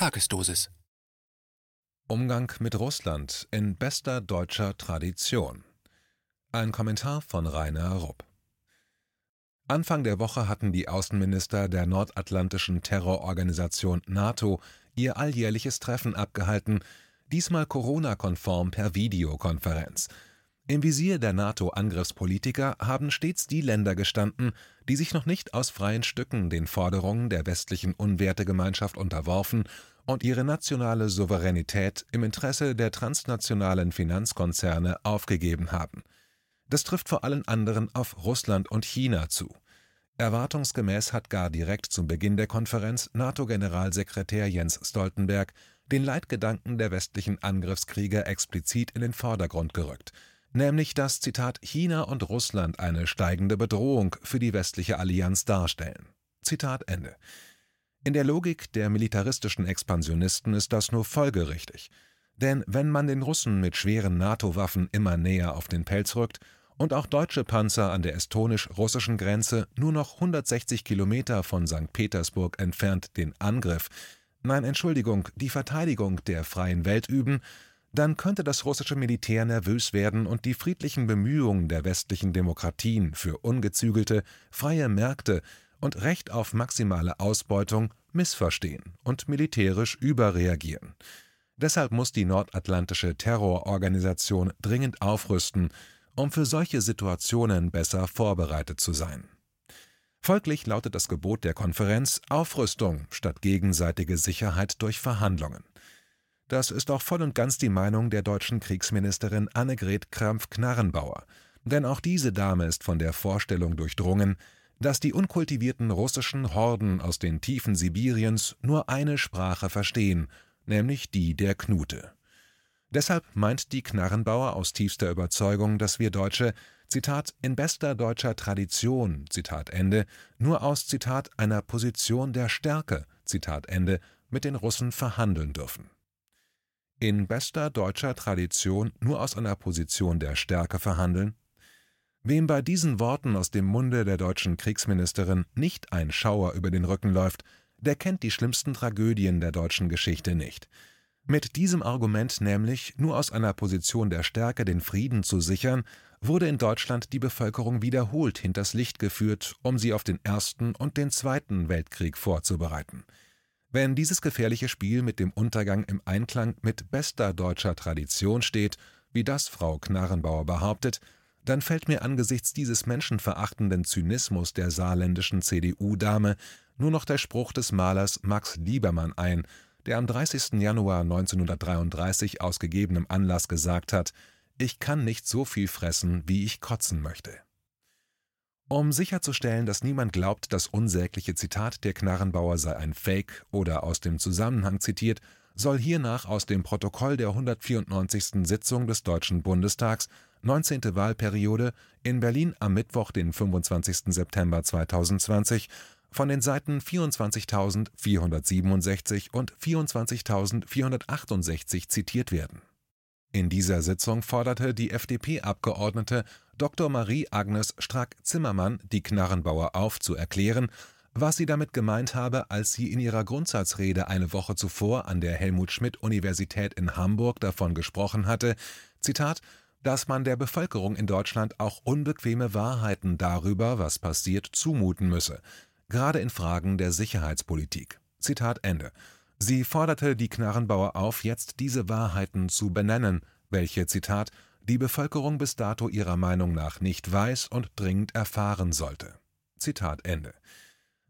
Tagesdosis. Umgang mit Russland in bester deutscher Tradition. Ein Kommentar von Rainer Rupp. Anfang der Woche hatten die Außenminister der nordatlantischen Terrororganisation NATO ihr alljährliches Treffen abgehalten, diesmal Corona-konform per Videokonferenz. Im Visier der NATO-Angriffspolitiker haben stets die Länder gestanden, die sich noch nicht aus freien Stücken den Forderungen der westlichen Unwertegemeinschaft unterworfen und ihre nationale Souveränität im Interesse der transnationalen Finanzkonzerne aufgegeben haben. Das trifft vor allen anderen auf Russland und China zu. Erwartungsgemäß hat gar direkt zum Beginn der Konferenz NATO-Generalsekretär Jens Stoltenberg den Leitgedanken der westlichen Angriffskrieger explizit in den Vordergrund gerückt – nämlich dass Zitat China und Russland eine steigende Bedrohung für die westliche Allianz darstellen. Zitat Ende. In der Logik der militaristischen Expansionisten ist das nur folgerichtig. Denn wenn man den Russen mit schweren NATO-Waffen immer näher auf den Pelz rückt und auch deutsche Panzer an der estonisch-russischen Grenze nur noch 160 Kilometer von St. Petersburg entfernt den Angriff, nein Entschuldigung, die Verteidigung der freien Welt üben, dann könnte das russische Militär nervös werden und die friedlichen Bemühungen der westlichen Demokratien für ungezügelte, freie Märkte und Recht auf maximale Ausbeutung missverstehen und militärisch überreagieren. Deshalb muss die nordatlantische Terrororganisation dringend aufrüsten, um für solche Situationen besser vorbereitet zu sein. Folglich lautet das Gebot der Konferenz Aufrüstung statt gegenseitige Sicherheit durch Verhandlungen. Das ist auch voll und ganz die Meinung der deutschen Kriegsministerin Annegret Kramp-Knarrenbauer. Denn auch diese Dame ist von der Vorstellung durchdrungen, dass die unkultivierten russischen Horden aus den Tiefen Sibiriens nur eine Sprache verstehen, nämlich die der Knute. Deshalb meint die Knarrenbauer aus tiefster Überzeugung, dass wir Deutsche, Zitat, in bester deutscher Tradition, Zitat Ende, nur aus, Zitat, einer Position der Stärke, Zitat Ende, mit den Russen verhandeln dürfen in bester deutscher Tradition nur aus einer Position der Stärke verhandeln? Wem bei diesen Worten aus dem Munde der deutschen Kriegsministerin nicht ein Schauer über den Rücken läuft, der kennt die schlimmsten Tragödien der deutschen Geschichte nicht. Mit diesem Argument nämlich, nur aus einer Position der Stärke den Frieden zu sichern, wurde in Deutschland die Bevölkerung wiederholt hinters Licht geführt, um sie auf den Ersten und den Zweiten Weltkrieg vorzubereiten. Wenn dieses gefährliche Spiel mit dem Untergang im Einklang mit bester deutscher Tradition steht, wie das Frau Knarrenbauer behauptet, dann fällt mir angesichts dieses menschenverachtenden Zynismus der saarländischen CDU-Dame nur noch der Spruch des Malers Max Liebermann ein, der am 30. Januar 1933 aus gegebenem Anlass gesagt hat: Ich kann nicht so viel fressen, wie ich kotzen möchte um sicherzustellen, dass niemand glaubt, das unsägliche Zitat der Knarrenbauer sei ein Fake oder aus dem Zusammenhang zitiert, soll hiernach aus dem Protokoll der 194. Sitzung des Deutschen Bundestags, 19. Wahlperiode, in Berlin am Mittwoch, den 25. September 2020, von den Seiten 24.467 und 24.468 zitiert werden. In dieser Sitzung forderte die FDP-Abgeordnete Dr. Marie-Agnes Strack-Zimmermann die Knarrenbauer auf, zu erklären, was sie damit gemeint habe, als sie in ihrer Grundsatzrede eine Woche zuvor an der Helmut-Schmidt-Universität in Hamburg davon gesprochen hatte, Zitat, dass man der Bevölkerung in Deutschland auch unbequeme Wahrheiten darüber, was passiert, zumuten müsse, gerade in Fragen der Sicherheitspolitik. Zitat Ende. Sie forderte die Knarrenbauer auf, jetzt diese Wahrheiten zu benennen, welche, Zitat, die Bevölkerung bis dato ihrer Meinung nach nicht weiß und dringend erfahren sollte. Zitat Ende.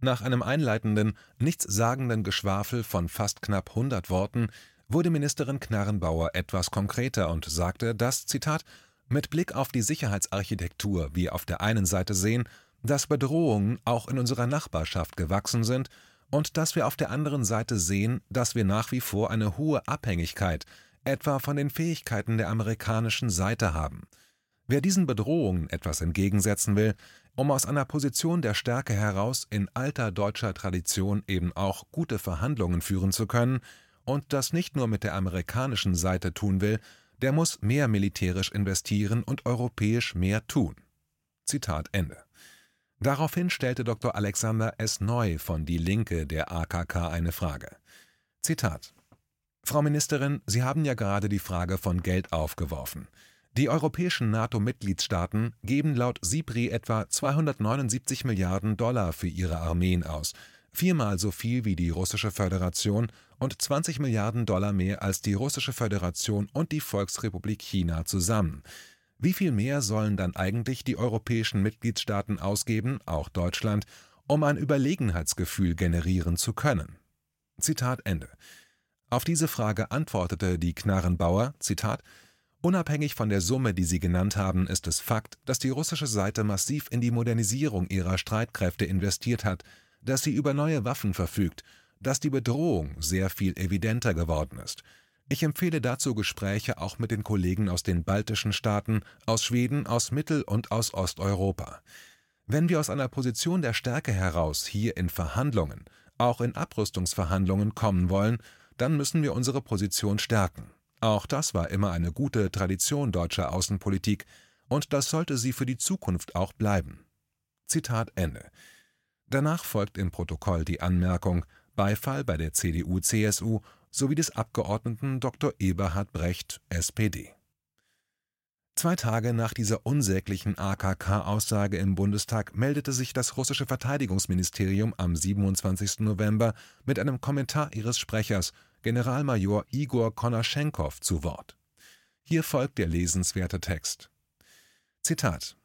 Nach einem einleitenden, nichtssagenden Geschwafel von fast knapp 100 Worten wurde Ministerin Knarrenbauer etwas konkreter und sagte, dass, Zitat, mit Blick auf die Sicherheitsarchitektur wir auf der einen Seite sehen, dass Bedrohungen auch in unserer Nachbarschaft gewachsen sind und dass wir auf der anderen Seite sehen, dass wir nach wie vor eine hohe Abhängigkeit etwa von den Fähigkeiten der amerikanischen Seite haben. Wer diesen Bedrohungen etwas entgegensetzen will, um aus einer Position der Stärke heraus in alter deutscher Tradition eben auch gute Verhandlungen führen zu können und das nicht nur mit der amerikanischen Seite tun will, der muss mehr militärisch investieren und europäisch mehr tun. Zitat Ende. Daraufhin stellte Dr. Alexander S. Neu von Die Linke der AKK eine Frage. Zitat Frau Ministerin, Sie haben ja gerade die Frage von Geld aufgeworfen. Die europäischen NATO-Mitgliedstaaten geben laut SIPRI etwa 279 Milliarden Dollar für ihre Armeen aus, viermal so viel wie die Russische Föderation und 20 Milliarden Dollar mehr als die Russische Föderation und die Volksrepublik China zusammen. Wie viel mehr sollen dann eigentlich die europäischen Mitgliedstaaten ausgeben, auch Deutschland, um ein Überlegenheitsgefühl generieren zu können? Zitat Ende. Auf diese Frage antwortete die Knarrenbauer, Zitat, Unabhängig von der Summe, die Sie genannt haben, ist es Fakt, dass die russische Seite massiv in die Modernisierung ihrer Streitkräfte investiert hat, dass sie über neue Waffen verfügt, dass die Bedrohung sehr viel evidenter geworden ist. Ich empfehle dazu Gespräche auch mit den Kollegen aus den baltischen Staaten, aus Schweden, aus Mittel- und aus Osteuropa. Wenn wir aus einer Position der Stärke heraus hier in Verhandlungen, auch in Abrüstungsverhandlungen kommen wollen, dann müssen wir unsere Position stärken. Auch das war immer eine gute Tradition deutscher Außenpolitik, und das sollte sie für die Zukunft auch bleiben. Zitat Ende. Danach folgt im Protokoll die Anmerkung Beifall bei der CDU/CSU sowie des Abgeordneten Dr. Eberhard Brecht (SPD). Zwei Tage nach dieser unsäglichen AKK-Aussage im Bundestag meldete sich das russische Verteidigungsministerium am 27. November mit einem Kommentar ihres Sprechers Generalmajor Igor Konaschenkov zu Wort. Hier folgt der lesenswerte Text. Zitat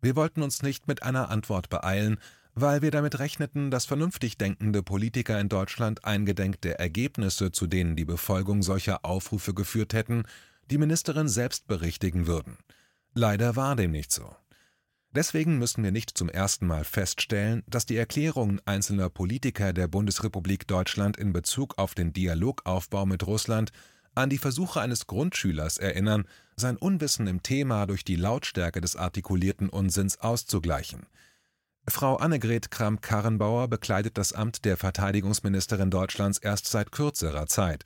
Wir wollten uns nicht mit einer Antwort beeilen, weil wir damit rechneten, dass vernünftig denkende Politiker in Deutschland eingedenk der Ergebnisse, zu denen die Befolgung solcher Aufrufe geführt hätten, die Ministerin selbst berichtigen würden. Leider war dem nicht so. Deswegen müssen wir nicht zum ersten Mal feststellen, dass die Erklärungen einzelner Politiker der Bundesrepublik Deutschland in Bezug auf den Dialogaufbau mit Russland an die Versuche eines Grundschülers erinnern, sein Unwissen im Thema durch die Lautstärke des artikulierten Unsinns auszugleichen. Frau Annegret Kramp-Karrenbauer bekleidet das Amt der Verteidigungsministerin Deutschlands erst seit kürzerer Zeit.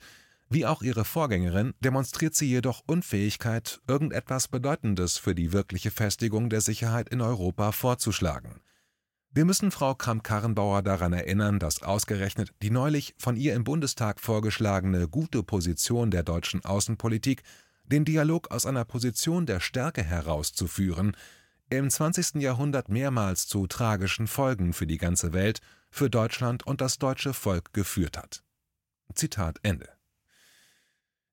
Wie auch ihre Vorgängerin demonstriert sie jedoch Unfähigkeit, irgendetwas Bedeutendes für die wirkliche Festigung der Sicherheit in Europa vorzuschlagen. Wir müssen Frau Kramp-Karrenbauer daran erinnern, dass ausgerechnet die neulich von ihr im Bundestag vorgeschlagene gute Position der deutschen Außenpolitik, den Dialog aus einer Position der Stärke herauszuführen, im 20. Jahrhundert mehrmals zu tragischen Folgen für die ganze Welt, für Deutschland und das deutsche Volk geführt hat. Zitat Ende.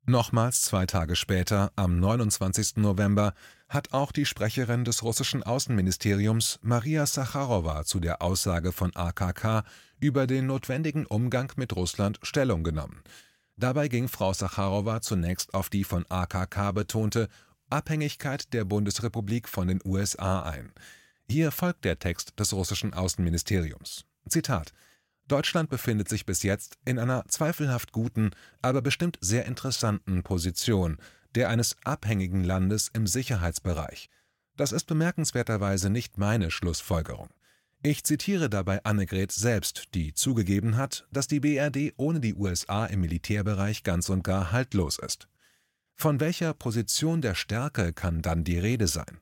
Nochmals zwei Tage später, am 29. November, hat auch die Sprecherin des russischen Außenministeriums Maria Sacharowa zu der Aussage von AKK über den notwendigen Umgang mit Russland Stellung genommen. Dabei ging Frau Sacharowa zunächst auf die von AKK betonte Abhängigkeit der Bundesrepublik von den USA ein. Hier folgt der Text des russischen Außenministeriums. Zitat Deutschland befindet sich bis jetzt in einer zweifelhaft guten, aber bestimmt sehr interessanten Position, der eines abhängigen Landes im Sicherheitsbereich. Das ist bemerkenswerterweise nicht meine Schlussfolgerung. Ich zitiere dabei Annegret selbst, die zugegeben hat, dass die BRD ohne die USA im Militärbereich ganz und gar haltlos ist. Von welcher Position der Stärke kann dann die Rede sein?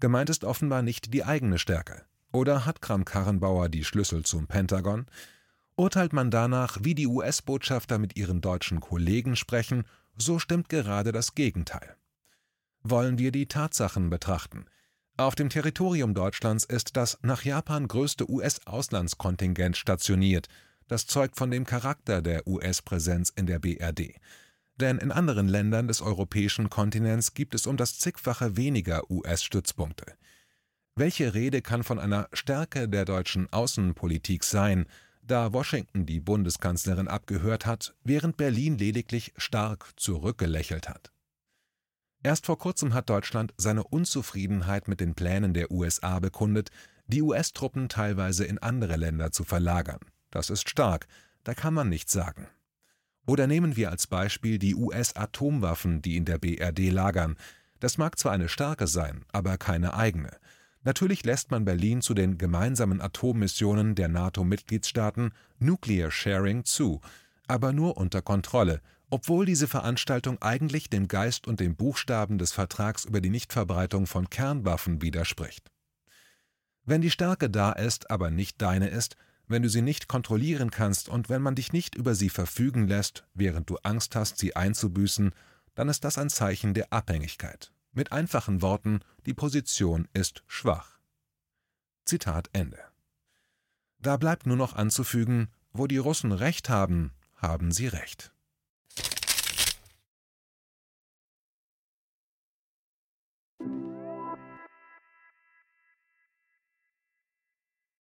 Gemeint ist offenbar nicht die eigene Stärke. Oder hat Kram-Karrenbauer die Schlüssel zum Pentagon? Urteilt man danach, wie die US-Botschafter mit ihren deutschen Kollegen sprechen, so stimmt gerade das Gegenteil. Wollen wir die Tatsachen betrachten. Auf dem Territorium Deutschlands ist das nach Japan größte US-Auslandskontingent stationiert. Das zeugt von dem Charakter der US-Präsenz in der BRD denn in anderen Ländern des europäischen Kontinents gibt es um das Zigfache weniger US-Stützpunkte. Welche Rede kann von einer Stärke der deutschen Außenpolitik sein, da Washington die Bundeskanzlerin abgehört hat, während Berlin lediglich stark zurückgelächelt hat? Erst vor kurzem hat Deutschland seine Unzufriedenheit mit den Plänen der USA bekundet, die US-Truppen teilweise in andere Länder zu verlagern. Das ist stark, da kann man nichts sagen. Oder nehmen wir als Beispiel die US-Atomwaffen, die in der BRD lagern. Das mag zwar eine Stärke sein, aber keine eigene. Natürlich lässt man Berlin zu den gemeinsamen Atommissionen der NATO-Mitgliedstaaten Nuclear Sharing zu, aber nur unter Kontrolle, obwohl diese Veranstaltung eigentlich dem Geist und dem Buchstaben des Vertrags über die Nichtverbreitung von Kernwaffen widerspricht. Wenn die Stärke da ist, aber nicht deine ist, Wenn du sie nicht kontrollieren kannst und wenn man dich nicht über sie verfügen lässt, während du Angst hast, sie einzubüßen, dann ist das ein Zeichen der Abhängigkeit. Mit einfachen Worten, die Position ist schwach. Zitat Ende. Da bleibt nur noch anzufügen, wo die Russen recht haben, haben sie recht.